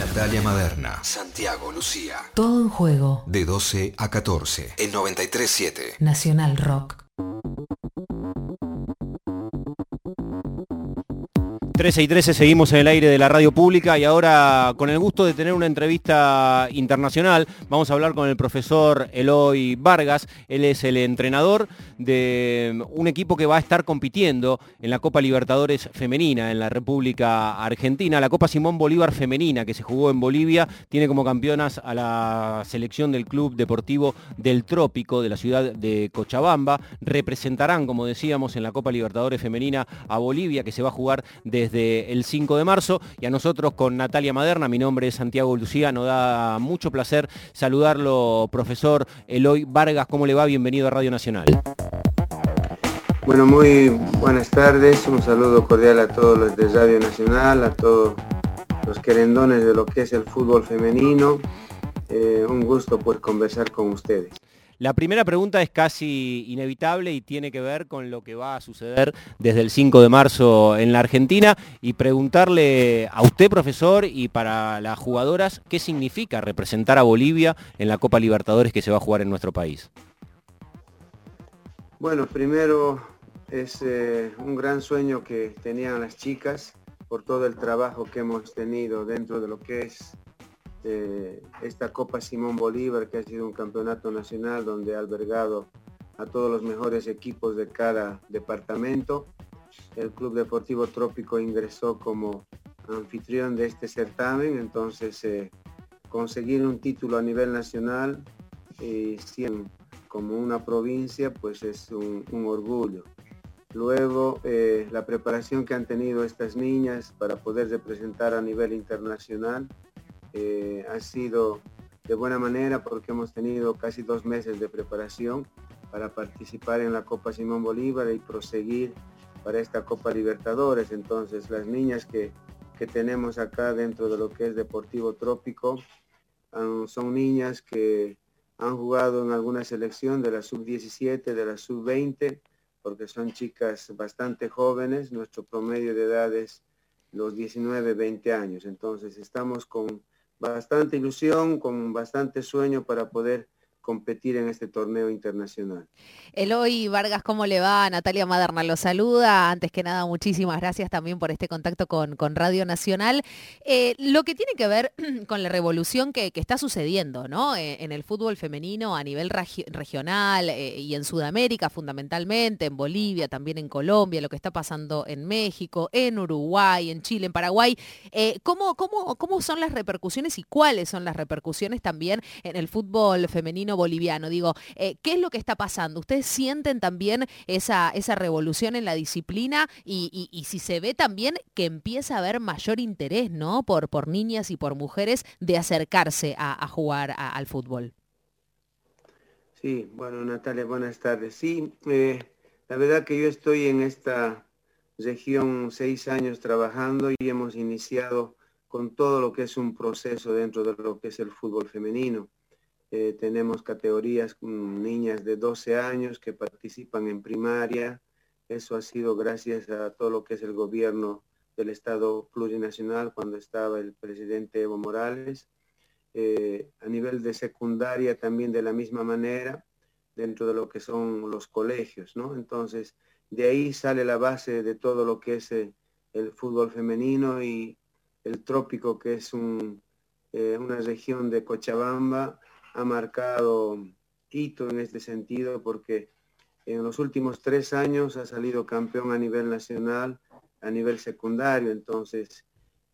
Natalia Maderna, Santiago Lucía. Todo en juego. De 12 a 14 en 937 Nacional Rock. 13 y 13 seguimos en el aire de la radio pública y ahora con el gusto de tener una entrevista internacional vamos a hablar con el profesor Eloy Vargas. Él es el entrenador de un equipo que va a estar compitiendo en la Copa Libertadores Femenina en la República Argentina. La Copa Simón Bolívar Femenina que se jugó en Bolivia tiene como campeonas a la selección del Club Deportivo del Trópico de la ciudad de Cochabamba. Representarán, como decíamos, en la Copa Libertadores Femenina a Bolivia que se va a jugar desde desde el 5 de marzo y a nosotros con Natalia Maderna, mi nombre es Santiago Lucía, nos da mucho placer saludarlo, profesor Eloy Vargas, ¿cómo le va? Bienvenido a Radio Nacional. Bueno, muy buenas tardes, un saludo cordial a todos los de Radio Nacional, a todos los querendones de lo que es el fútbol femenino. Eh, un gusto pues conversar con ustedes. La primera pregunta es casi inevitable y tiene que ver con lo que va a suceder desde el 5 de marzo en la Argentina y preguntarle a usted, profesor, y para las jugadoras, ¿qué significa representar a Bolivia en la Copa Libertadores que se va a jugar en nuestro país? Bueno, primero es eh, un gran sueño que tenían las chicas por todo el trabajo que hemos tenido dentro de lo que es este, esta Copa Simón Bolívar, que ha sido un campeonato nacional donde ha albergado a todos los mejores equipos de cada departamento. El Club Deportivo Trópico ingresó como anfitrión de este certamen, entonces eh, conseguir un título a nivel nacional y como una provincia, pues es un, orgullo. Luego, eh, la preparación que han tenido estas niñas para poder representar a nivel internacional, eh, ha sido de buena manera porque hemos tenido casi dos meses de preparación para participar en la Copa Simón Bolívar y proseguir para esta Copa Libertadores. Entonces las niñas que, tenemos acá dentro de lo que es Deportivo Trópico son niñas que han jugado en alguna selección de la sub-17, de la sub-20, porque son chicas bastante jóvenes, nuestro promedio de edad es los 19, 20 años. Entonces estamos con bastante ilusión, con bastante sueño para poder competir en este torneo internacional. Eloy Vargas, ¿cómo le va? Natalia Maderna lo saluda. Antes que nada, muchísimas gracias también por este contacto con, con Radio Nacional. Eh, lo que tiene que ver con la revolución que, está sucediendo ¿no? Eh, en el fútbol femenino a nivel regional eh, y en Sudamérica fundamentalmente, en Bolivia, también en Colombia, lo que está pasando en México, en Uruguay, en Chile, en Paraguay. ¿cómo, cómo, ¿Cómo son las repercusiones y cuáles son las repercusiones también en el fútbol femenino boliviano. Digo, eh, ¿qué es lo que está pasando? ¿Ustedes sienten también esa, esa revolución en la disciplina y, si se ve también que empieza a haber mayor interés, ¿no? Por, por niñas y por mujeres de acercarse a, jugar al fútbol. Sí, bueno, Natalia, buenas tardes. Sí, eh, la verdad que yo estoy en esta región seis años trabajando y hemos iniciado con todo lo que es un proceso dentro de lo que es el fútbol femenino. Eh, tenemos categorías con niñas de 12 años que participan en primaria. Eso ha sido gracias a todo lo que es el gobierno del Estado plurinacional cuando estaba el presidente Evo Morales. Eh, a nivel de secundaria también de la misma manera, dentro de lo que son los colegios, ¿no? Entonces, de ahí sale la base de todo lo que es eh, el fútbol femenino y el trópico, que es una región de Cochabamba, ha marcado hito en este sentido porque en los últimos tres años ha salido campeón a nivel nacional, a nivel secundario. Entonces,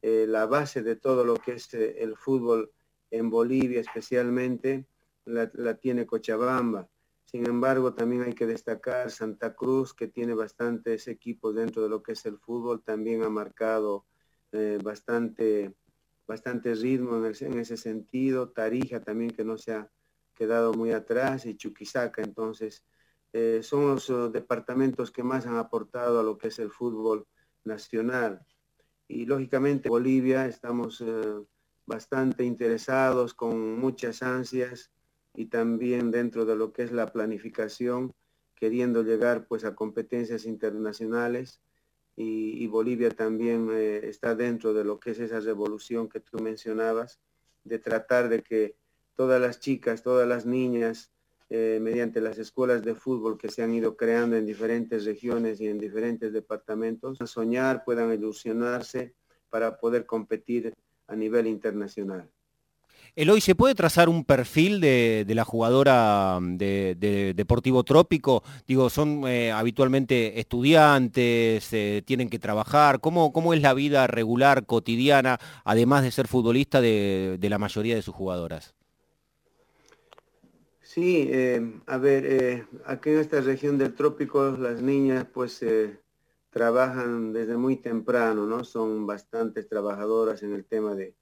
eh, la base de todo lo que es eh, el fútbol en Bolivia especialmente la, tiene Cochabamba. Sin embargo, también hay que destacar Santa Cruz, que tiene bastantes equipos dentro de lo que es el fútbol, también ha marcado eh, bastante bastante ritmo en, ese sentido, Tarija también que no se ha quedado muy atrás y Chuquisaca, entonces eh, son los uh, departamentos que más han aportado a lo que es el fútbol nacional. Y lógicamente Bolivia estamos eh, bastante interesados, con muchas ansias y también dentro de lo que es la planificación, queriendo llegar pues a competencias internacionales y, Bolivia también eh, está dentro de lo que es esa revolución que tú mencionabas, de tratar de que todas las chicas, todas las niñas, eh, mediante las escuelas de fútbol que se han ido creando en diferentes regiones y en diferentes departamentos, soñar, puedan ilusionarse para poder competir a nivel internacional. Eloy, ¿se puede trazar un perfil de, la jugadora de, Deportivo Trópico? Digo, son eh, habitualmente estudiantes, eh, tienen que trabajar. ¿Cómo, ¿Cómo, es la vida regular, cotidiana, además de ser futbolista de, la mayoría de sus jugadoras? Sí, eh, a ver, aquí en esta región del trópico las niñas pues trabajan desde muy temprano, ¿no? Son bastantes trabajadoras en el tema de,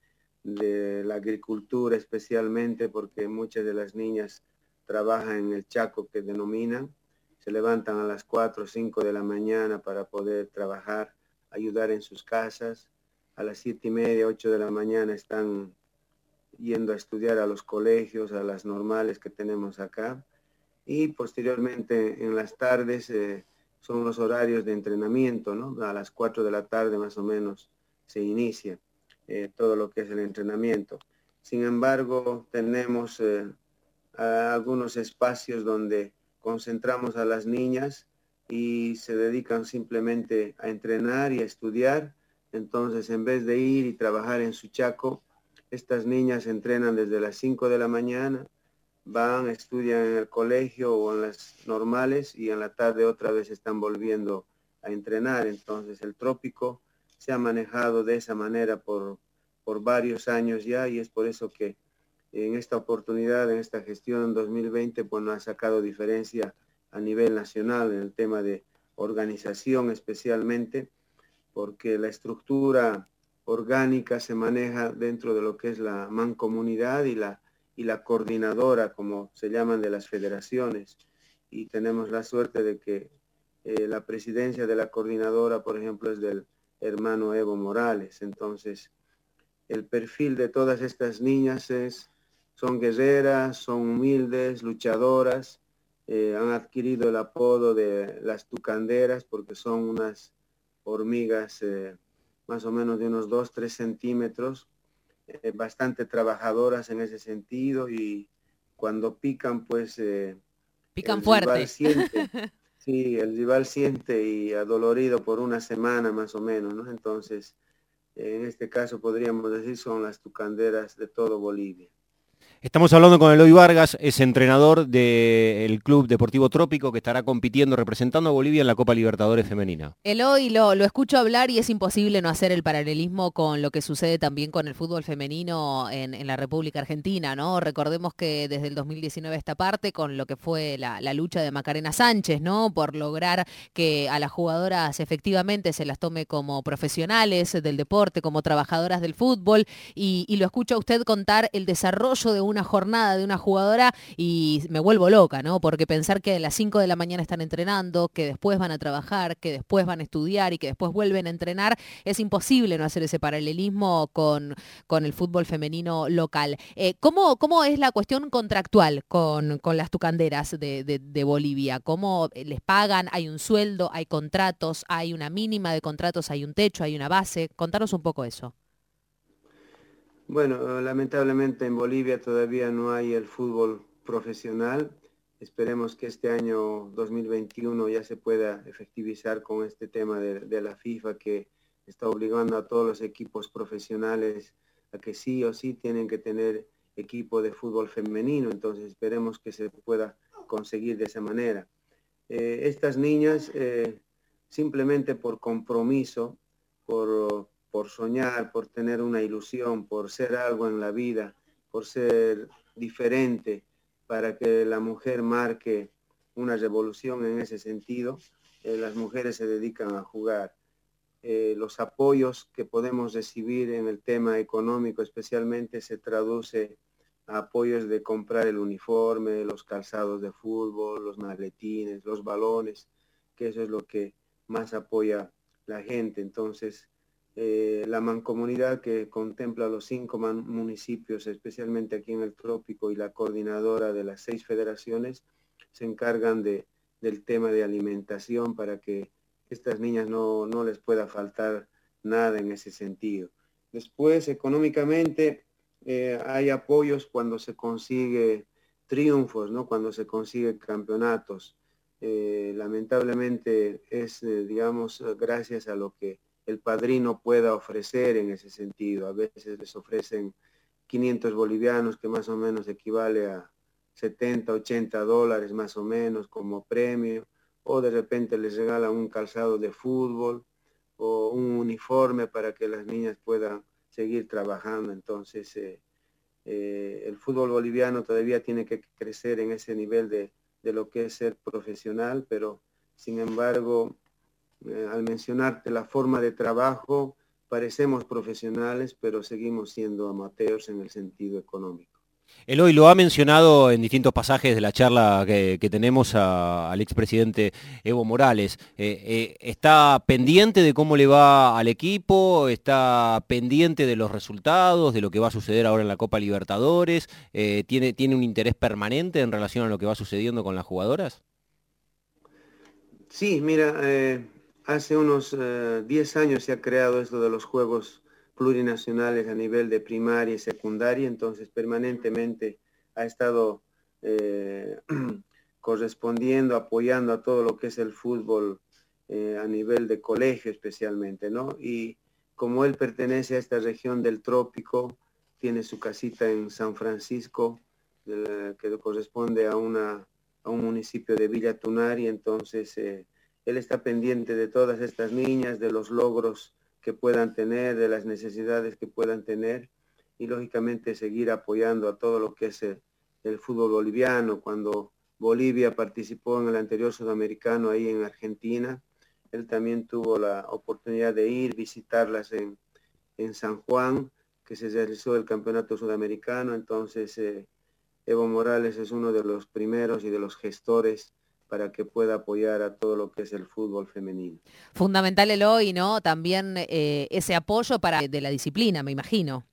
de la agricultura especialmente porque muchas de las niñas trabajan en el Chaco que denominan, se levantan a las 4 o 5 de la mañana para poder trabajar, ayudar en sus casas, a las 7 y media, 8 de la mañana están yendo a estudiar a los colegios, a las normales que tenemos acá y posteriormente en las tardes eh, son los horarios de entrenamiento, ¿no? A las 4 de la tarde más o menos se inicia. Eh, todo lo que es el entrenamiento. Sin embargo, tenemos eh, algunos espacios donde concentramos a las niñas y se dedican simplemente a entrenar y a estudiar. Entonces, en vez de ir y trabajar en su chaco, estas niñas entrenan desde las 5 de la mañana, van, estudian en el colegio o en las normales y en la tarde otra vez están volviendo a entrenar. Entonces, el trópico se ha manejado de esa manera por, por varios años ya y es por eso que en esta oportunidad, en esta gestión en 2020, pues ha sacado diferencia a nivel nacional en el tema de organización especialmente, porque la estructura orgánica se maneja dentro de lo que es la mancomunidad y la, y la coordinadora, como se llaman, de las federaciones. Y tenemos la suerte de que eh, la presidencia de la coordinadora, por ejemplo, es del hermano Evo Morales. Entonces, el perfil de todas estas niñas es, son guerreras, son humildes, luchadoras, eh, han adquirido el apodo de las tucanderas porque son unas hormigas eh, más o menos de unos 2-3 centímetros, eh, bastante trabajadoras en ese sentido y cuando pican pues... pican fuerte. Sí, el rival siente y adolorido por una semana más o menos, ¿no? Entonces, en este caso podríamos decir son las tucanderas de todo Bolivia. Estamos hablando con Eloy Vargas, es entrenador del Club Deportivo Trópico que estará compitiendo representando a Bolivia en la Copa Libertadores Femenina. Eloy, lo, lo escucho hablar y es imposible no hacer el paralelismo con lo que sucede también con el fútbol femenino en, la República Argentina, ¿no? Recordemos que desde el 2019 esta parte, con lo que fue la, lucha de Macarena Sánchez, ¿no? Por lograr que a las jugadoras efectivamente se las tome como profesionales del deporte, como trabajadoras del fútbol, y, y lo escucha usted contar el desarrollo de un una jornada de una jugadora y me vuelvo loca, ¿no? Porque pensar que a las 5 de la mañana están entrenando, que después van a trabajar, que después van a estudiar y que después vuelven a entrenar, es imposible no hacer ese paralelismo con, con el fútbol femenino local. Eh, ¿cómo, ¿cómo, es la cuestión contractual con, con las tucanderas de, de Bolivia? ¿Cómo les pagan? ¿Hay un sueldo? ¿Hay contratos? ¿Hay una mínima de contratos? ¿Hay un techo? ¿Hay una base? Contanos un poco eso. Bueno, lamentablemente en Bolivia todavía no hay el fútbol profesional. Esperemos que este año 2021 ya se pueda efectivizar con este tema de, la FIFA que está obligando a todos los equipos profesionales a que sí o sí tienen que tener equipo de fútbol femenino. Entonces esperemos que se pueda conseguir de esa manera. Eh, estas niñas eh, simplemente por compromiso, por por soñar, por tener una ilusión, por ser algo en la vida, por ser diferente, para que la mujer marque una revolución en ese sentido, eh, las mujeres se dedican a jugar. Eh, los apoyos que podemos recibir en el tema económico especialmente se traduce a apoyos de comprar el uniforme, los calzados de fútbol, los maletines, los balones, que eso es lo que más apoya la gente. Entonces, eh, la mancomunidad que contempla los cinco municipios, especialmente aquí en el trópico, y la coordinadora de las seis federaciones, se encargan de, del tema de alimentación para que estas niñas no, no les pueda faltar nada en ese sentido. Después, económicamente, eh, hay apoyos cuando se consigue triunfos, ¿no? cuando se consigue campeonatos. Eh, lamentablemente es, digamos, gracias a lo que el padrino pueda ofrecer en ese sentido. A veces les ofrecen 500 bolivianos, que más o menos equivale a 70, 80 dólares más o menos como premio, o de repente les regalan un calzado de fútbol o un uniforme para que las niñas puedan seguir trabajando. Entonces, eh, eh, el fútbol boliviano todavía tiene que crecer en ese nivel de, lo que es ser profesional, pero sin embargo, eh, al mencionarte la forma de trabajo, parecemos profesionales, pero seguimos siendo amateurs en el sentido económico. Eloy lo ha mencionado en distintos pasajes de la charla que, tenemos al expresidente Evo Morales. Eh, eh, ¿Está pendiente de cómo le va al equipo? ¿Está pendiente de los resultados, de lo que va a suceder ahora en la Copa Libertadores? Eh, ¿tiene, ¿Tiene un interés permanente en relación a lo que va sucediendo con las jugadoras? Sí, mira, hace unos 10 años se ha creado esto de los Juegos plurinacionales a nivel de primaria y secundaria, entonces permanentemente ha estado eh, correspondiendo, apoyando a todo lo que es el fútbol eh, a nivel de colegio especialmente, ¿no? Y como él pertenece a esta región del trópico, tiene su casita en San Francisco, que corresponde a, una, a un municipio de Villa Tunari, entonces eh, él está pendiente de todas estas niñas, de los logros que puedan tener, de las necesidades que puedan tener y lógicamente seguir apoyando a todo lo que es el, fútbol boliviano. Cuando Bolivia participó en el anterior sudamericano ahí en Argentina, él también tuvo la oportunidad de ir, visitarlas en, San Juan, que se realizó el campeonato sudamericano. Entonces, eh, Evo Morales es uno de los primeros y de los gestores para que pueda apoyar a todo lo que es el fútbol femenino. Fundamental el hoy, ¿no? También eh, ese apoyo para de la disciplina, me imagino.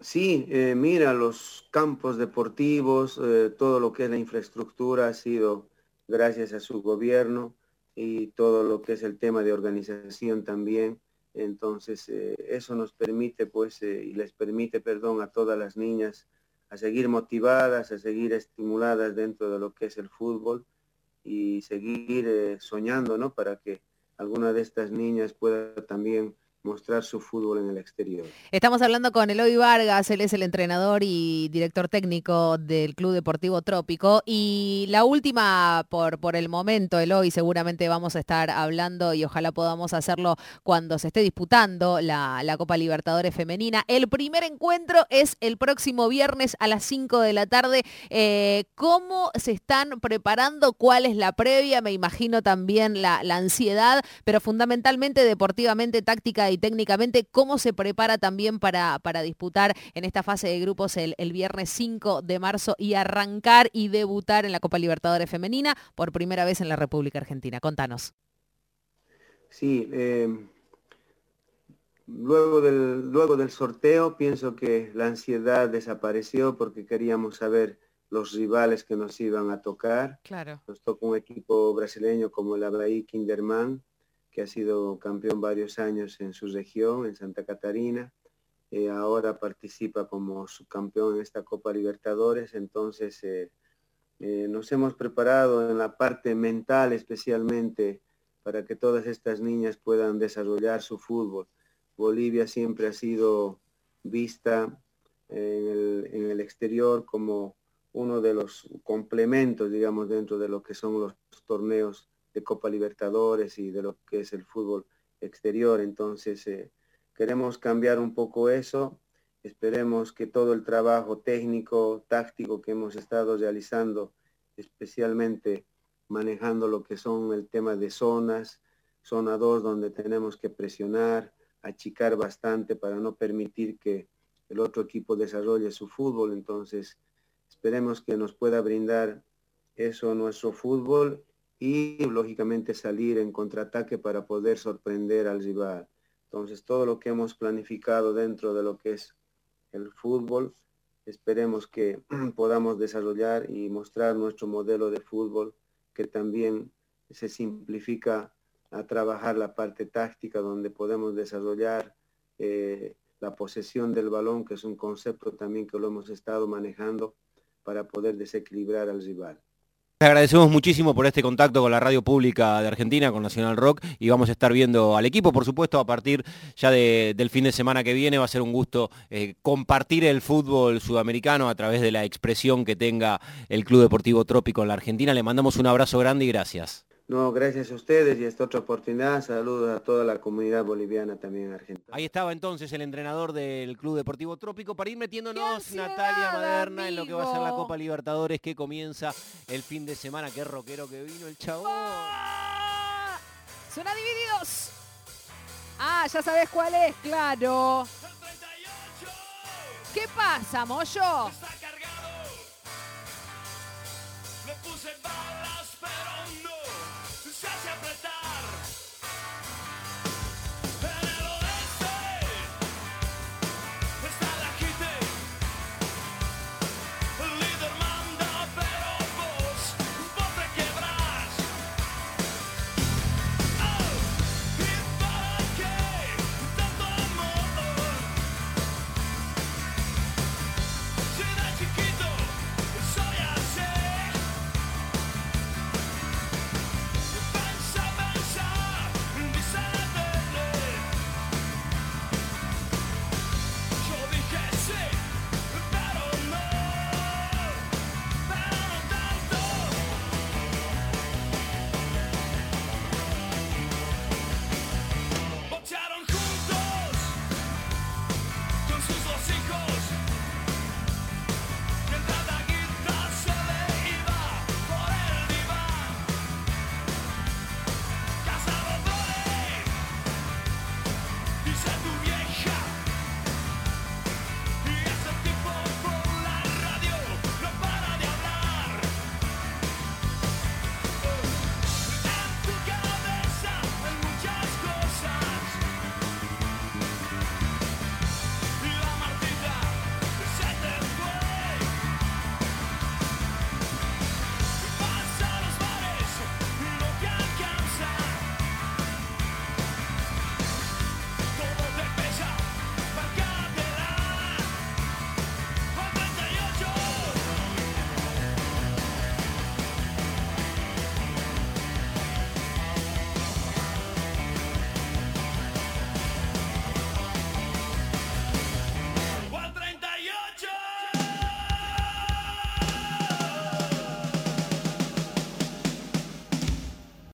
Sí, eh, mira, los campos deportivos, eh, todo lo que es la infraestructura ha sido gracias a su gobierno y todo lo que es el tema de organización también. Entonces, eso nos permite, pues, y les permite, perdón, a todas las niñas a seguir motivadas, a seguir estimuladas dentro de lo que es el fútbol y seguir eh, soñando, ¿no? Para que alguna de estas niñas pueda también mostrar su fútbol en el exterior. Estamos hablando con Eloy Vargas, él es el entrenador y director técnico del Club Deportivo Trópico. Y la última por, por el momento, Eloy, seguramente vamos a estar hablando y ojalá podamos hacerlo cuando se esté disputando la, Copa Libertadores Femenina. El primer encuentro es el próximo viernes a las 5 de la tarde. Eh, ¿Cómo se están preparando? ¿Cuál es la previa? Me imagino también la, la ansiedad, pero fundamentalmente deportivamente, táctica y técnicamente, cómo se prepara también para, para disputar en esta fase de grupos el, viernes 5 de marzo y arrancar y debutar en la Copa Libertadores Femenina por primera vez en la República Argentina. Contanos. Sí, em, luego, del, luego del sorteo pienso que la ansiedad desapareció porque queríamos saber los rivales que nos iban a tocar. Claro. Nos tocó un equipo brasileño como el Abraí Kinderman, que ha sido campeón varios años en su región, en Santa Catarina. Eh, ahora participa como subcampeón en esta Copa Libertadores, entonces eh, eh, nos hemos preparado en la parte mental especialmente para que todas estas niñas puedan desarrollar su fútbol. Bolivia siempre ha sido vista en el exterior como uno de los complementos, digamos, dentro de lo que son los torneos de Copa Libertadores y de lo que es el fútbol exterior. Entonces, eh, queremos cambiar un poco eso. Esperemos que todo el trabajo técnico, táctico que hemos estado realizando, especialmente manejando lo que son el tema de zonas, zona 2 donde tenemos que presionar, achicar bastante para no permitir que el otro equipo desarrolle su fútbol. Entonces, esperemos que nos pueda brindar eso nuestro fútbol y lógicamente salir en contraataque para poder sorprender al rival. Entonces todo lo que hemos planificado dentro de lo que es el fútbol, esperemos que podamos desarrollar y mostrar nuestro modelo de fútbol que también se simplifica a trabajar la parte táctica donde podemos desarrollar eh, la posesión del balón, que es un concepto también que lo hemos estado manejando para poder desequilibrar al rival. Le agradecemos muchísimo por este contacto con la radio pública de Argentina, con Nacional Rock, y vamos a estar viendo al equipo, por supuesto, a partir ya del fin de semana que viene. Va a ser un gusto eh, compartir el fútbol sudamericano a través de la expresión que tenga el Club Deportivo Trópico en la Argentina. Le mandamos un abrazo grande y gracias. No, gracias a ustedes y esta otra oportunidad. Saludos a toda la comunidad boliviana también en Argentina. Ahí estaba entonces el entrenador del Club Deportivo Trópico para ir metiéndonos Natalia Maderna en lo que va a ser la Copa Libertadores que comienza el fin de semana. Qué rockero que vino el chavo. ¡Ah! Suena divididos. Ah, ya sabes cuál es, claro. ¿Qué pasa, Moyo? pero no se hace apretar.